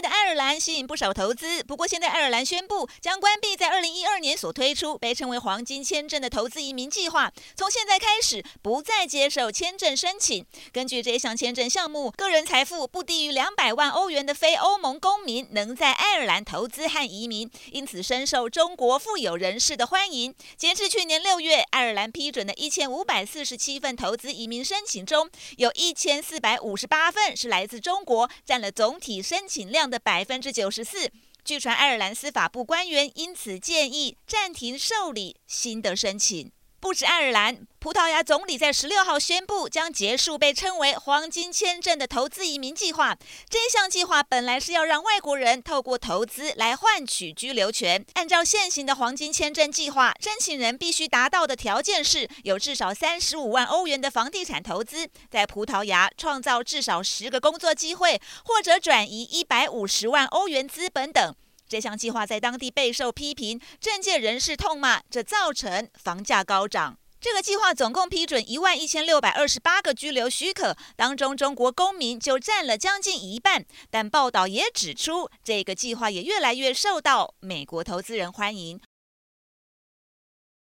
的爱尔兰吸引不少投资，不过现在爱尔兰宣布将关闭在二零一二年所推出被称为“黄金签证”的投资移民计划，从现在开始不再接受签证申请。根据这项签证项目，个人财富不低于两百万欧元的非欧盟公民能在爱尔兰投资和移民，因此深受中国富有人士的欢迎。截至去年六月，爱尔兰批准的一千五百四十七份投资移民申请中，有一千四百五十八份是来自中国，占了总体。申请量的百分之九十四。据传，爱尔兰司法部官员因此建议暂停受理新的申请。不止爱尔兰，葡萄牙总理在十六号宣布将结束被称为“黄金签证”的投资移民计划。这项计划本来是要让外国人透过投资来换取居留权。按照现行的黄金签证计划，申请人必须达到的条件是有至少三十五万欧元的房地产投资，在葡萄牙创造至少十个工作机会，或者转移一百五十万欧元资本等。这项计划在当地备受批评，政界人士痛骂，这造成房价高涨。这个计划总共批准一万一千六百二十八个居留许可，当中中国公民就占了将近一半。但报道也指出，这个计划也越来越受到美国投资人欢迎。